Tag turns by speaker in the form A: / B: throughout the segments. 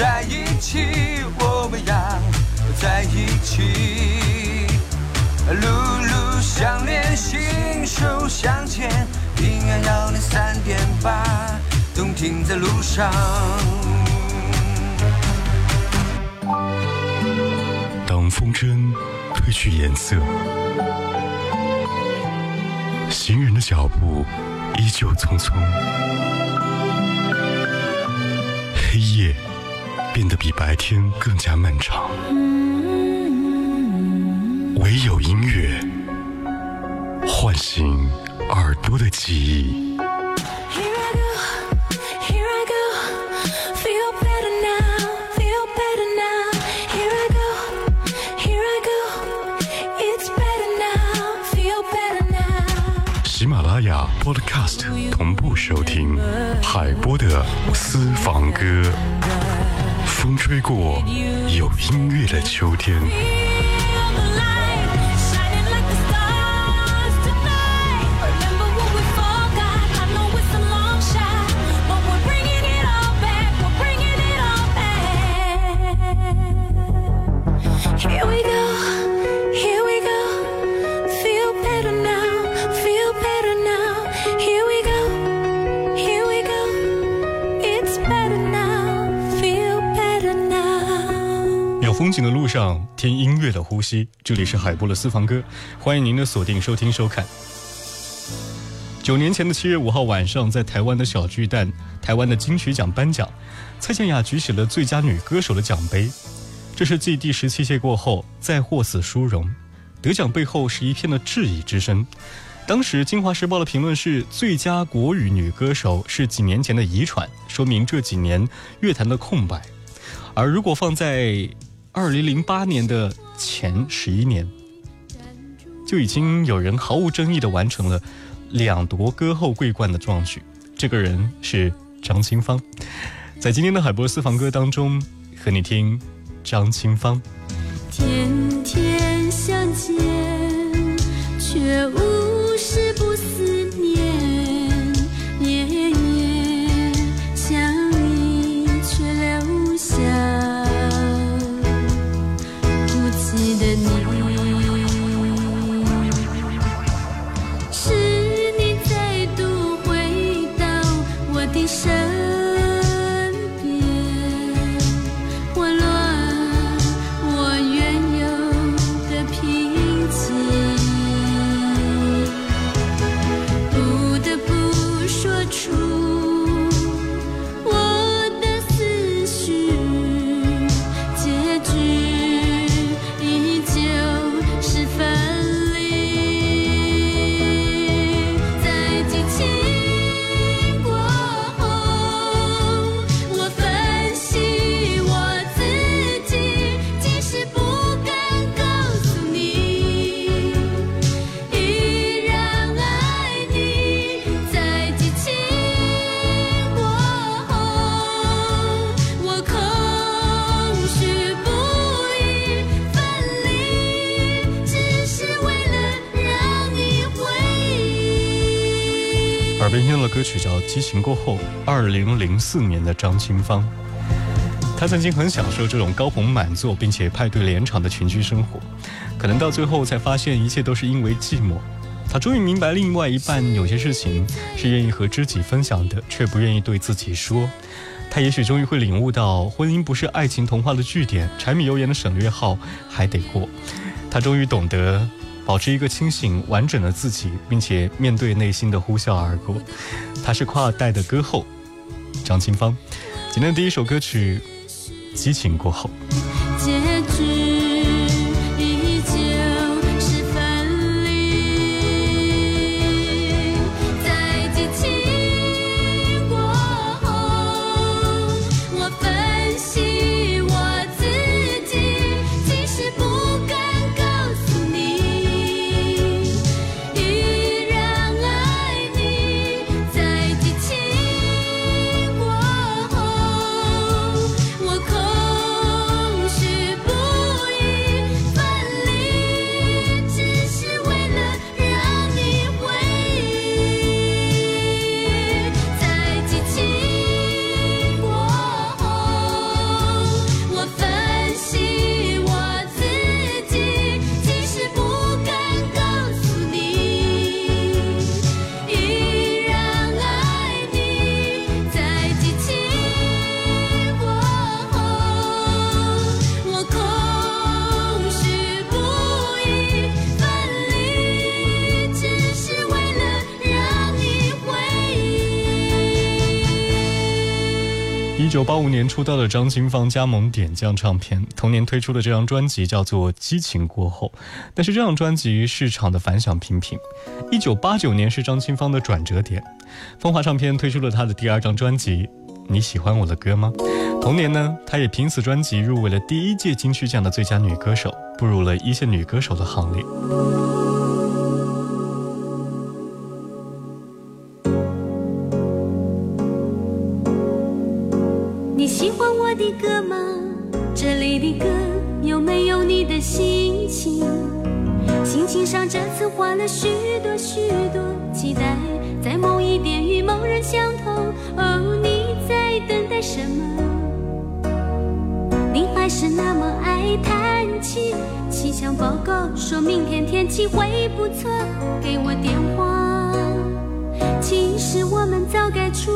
A: 在一起，我们要在一起。路路相连，心手相牵，平安幺零三点八，动听在路上。
B: 当风筝褪去颜色，行人的脚步依旧匆匆，变得比白天更加漫长。唯有音乐唤醒耳朵的记忆。喜马拉雅 Podcast 同步收听海波的私房歌。风吹过，有音乐的秋天。听音乐的呼吸。这里是海波的私房歌，欢迎您的锁定收听收看。九年前的七月五号晚上，在台湾的小巨蛋，台湾的金曲奖颁奖，蔡健雅举起了最佳女歌手的奖杯。这是继第十七届过后再获此殊荣，得奖背后是一片的质疑之声。当时《京华时报》的评论是：最佳国语女歌手是几年前的遗传，说明这几年乐坛的空白。而如果放在二零零八年的前十一年，就已经有人毫无争议地完成了两夺歌后桂冠的壮举。这个人是张清芳。在今天的海波私房歌当中，和你听。张清芳，
C: 天天相见，却无激情过后》，
B: 二零零四年的张清芳。她曾经很享受这种高朋满座并且派对连场的群居生活，可能到最后才发现一切都是因为寂寞。她终于明白，另外一半有些事情是愿意和知己分享的，却不愿意对自己说。她也许终于会领悟到，婚姻不是爱情童话的句点，柴米油盐的省略号还得过。她终于懂得保持一个清醒完整的自己，并且面对内心的呼啸而过。他是跨代的歌后张清芳。今天第一首歌曲《激情过后》。九八五年出道的张清芳加盟点将唱片，同年推出的这张专辑叫做《激情过后》，但是这张专辑市场的反响平平。一九八九年是张清芳的转折点，风华唱片推出了她的第二张专辑《你喜欢我的歌吗》。同年呢，她也凭此专辑入围了第一届金曲奖的最佳女歌手，步入了一线女歌手的行列。
C: 了许多许多期待，在某一点与某人相同。哦，你在等待什么？你还是那么爱叹气，气象报告说明天天气会不错，给我电话。其实我们早该出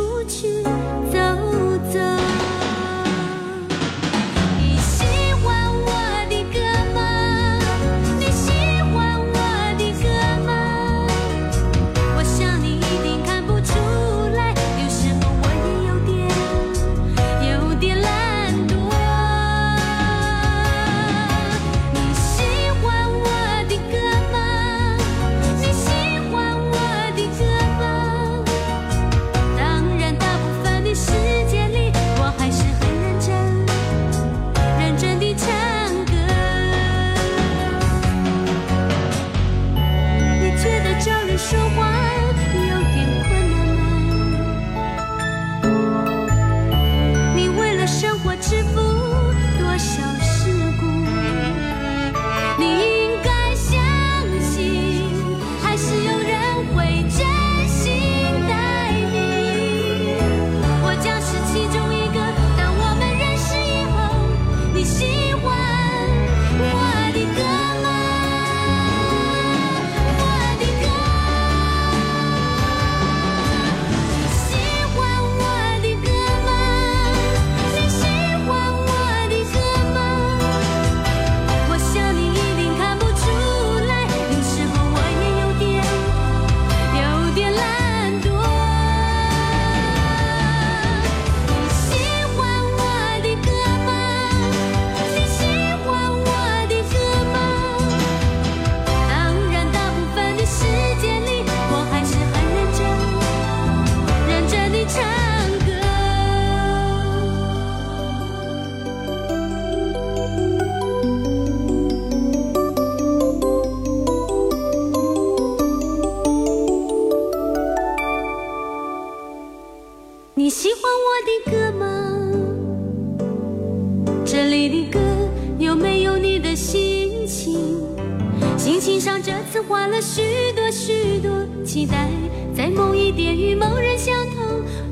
C: 上这次换了许多许多期待，在某一点与某人相同。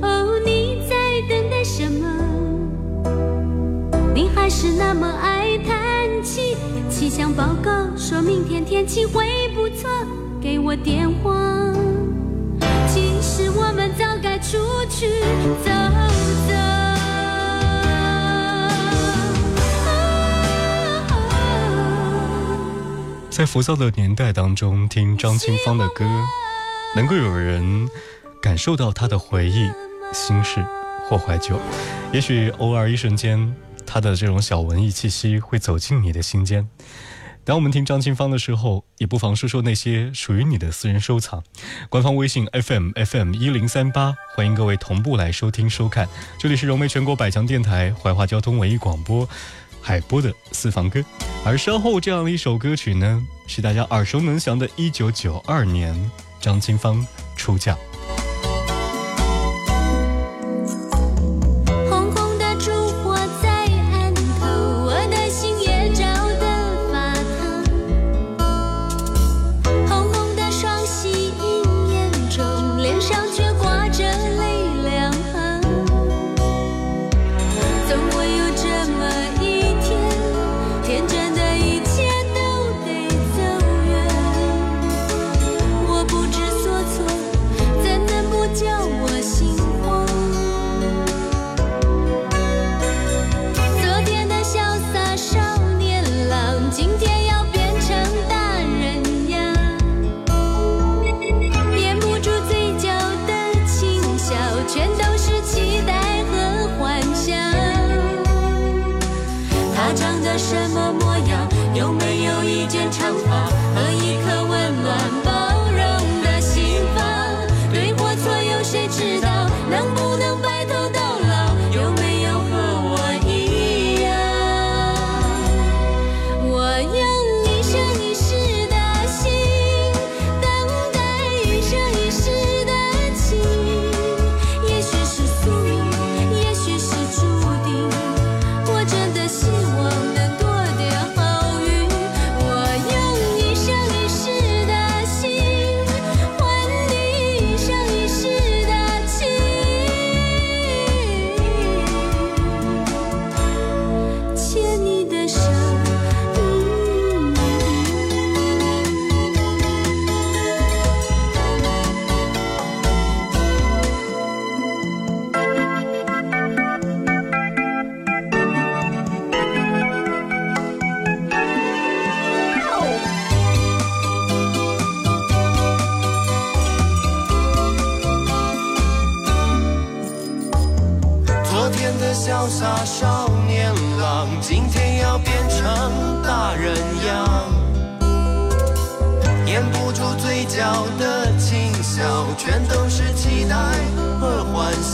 C: 哦，你在等待什么？你还是那么爱叹气。气象报告说明天天气会不错，给我电话。其实我们早该出去
B: 在浮躁的年代当中，听张清芳的歌，能够有人感受到她的回忆、心事或怀旧。也许偶尔一瞬间，她的这种小文艺气息会走进你的心间。当我们听张清芳的时候，也不妨说说那些属于你的私人收藏。官方微信 FM FM 一零三八，欢迎各位同步来收听收看。这里是融媒全国百强电台怀化交通文艺广播。海波的私房歌，而稍后这样的一首歌曲呢，是大家耳熟能详的。一九九二年，张清芳出嫁。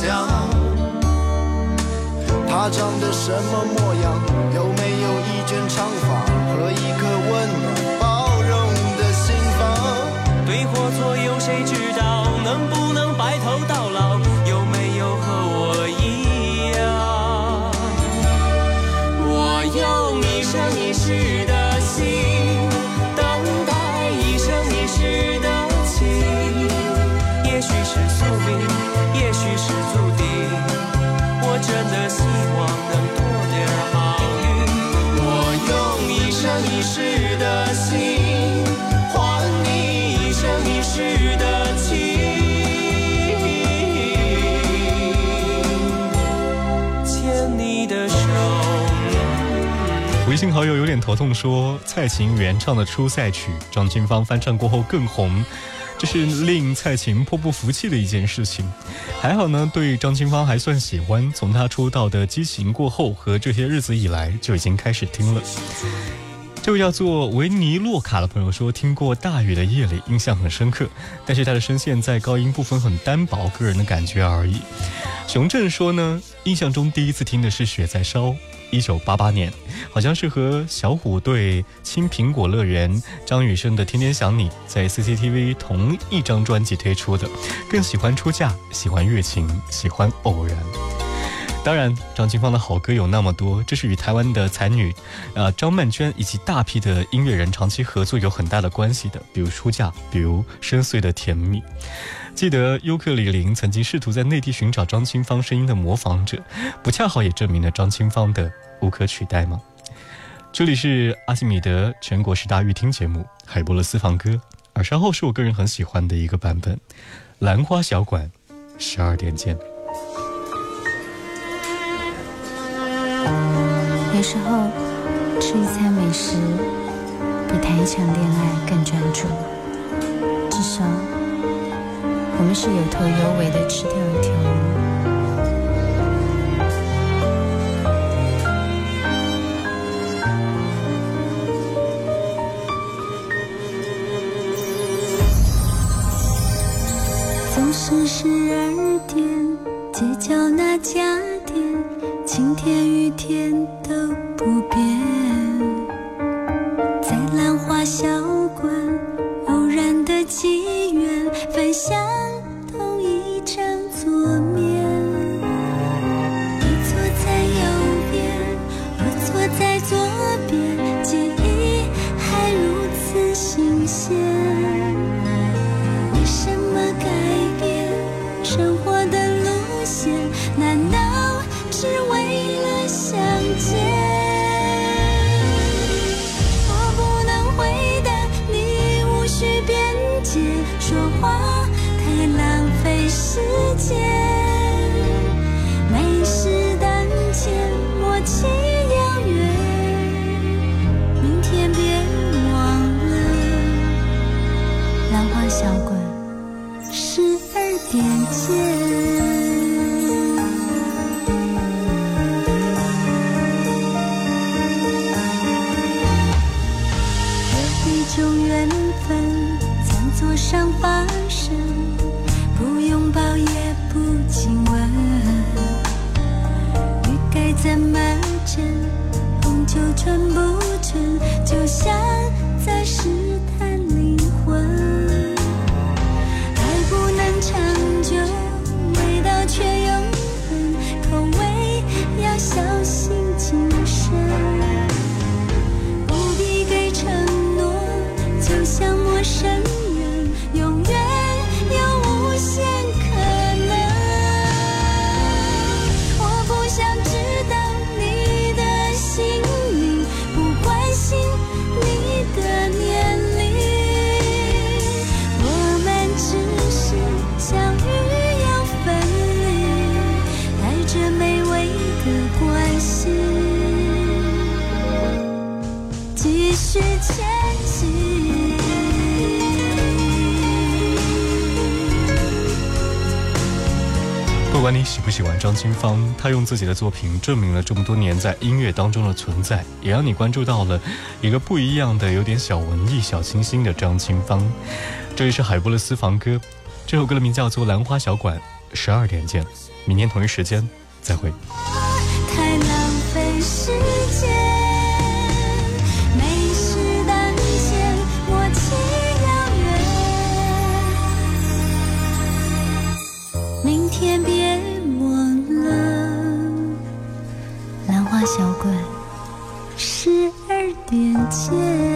A: 想。他长得什么模样？有没有一卷长发和一颗温暖包容的心房？对或错有谁知道？能不能白头到老？希望能多点好运。我用一生一世的心，换你一生一世的情。牵你的手。
B: 微信好友有点头痛说，蔡琴原唱的《出塞曲》，张清芳翻唱过后更红，这是令蔡琴颇不服气的一件事情。还好呢，对张清芳还算喜欢，从她出道的《激情过后》和这些日子以来就已经开始听了。这位叫做维尼洛卡的朋友说，听过《大雨的夜里》，印象很深刻，但是他的声线在高音部分很单薄，个人的感觉而已。熊正说呢，印象中第一次听的是《雪在烧》，一九八八年，好像是和小虎队《青苹果乐园》张雨生的《天天想你》在 CCTV 同一张专辑推出的。更喜欢出嫁，喜欢乐情，喜欢偶然。当然，张清芳的好歌有那么多，这是与台湾的才女，呃张曼娟以及大批的音乐人长期合作有很大的关系的，比如出嫁，比如深邃的甜蜜。记得尤克里里曾经试图在内地寻找张清芳声音的模仿者，不恰好也证明了张清芳的无可取代吗？这里是阿基米德全国十大预听节目《海波勒私房歌》，而稍后是我个人很喜欢的一个版本，《兰花小馆》，十二点见。
D: 有时候吃一餐美食比谈一场恋爱更专注，至少我们是有头有尾的吃掉一条鱼。
C: 总是十二点，街角那家店，晴天雨天都不变。花小馆，十二点见。有一种缘分，上生，不
D: 拥抱
C: 也不亲吻，该怎么停，红酒全部。不
B: 管你喜不喜欢张清芳，她用自己的作品证明了这么多年在音乐当中的存在，也让你关注到了一个不一样的、有点小文艺、小清新的张清芳。这里是海波的私房歌，这首歌的名字叫做《兰花小馆》，十二点见，明天同一时间再会。
C: 点解？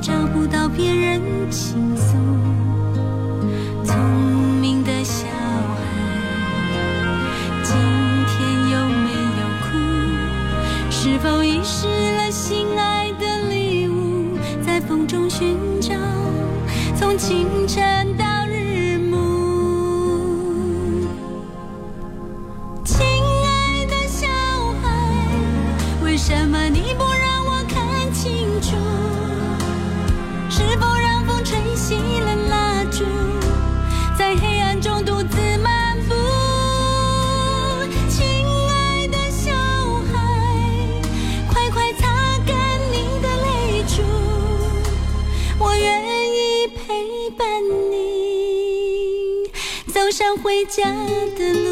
C: 找不到别人倾诉聪明的小孩今天有没有哭？是否遗失了心爱回家的路。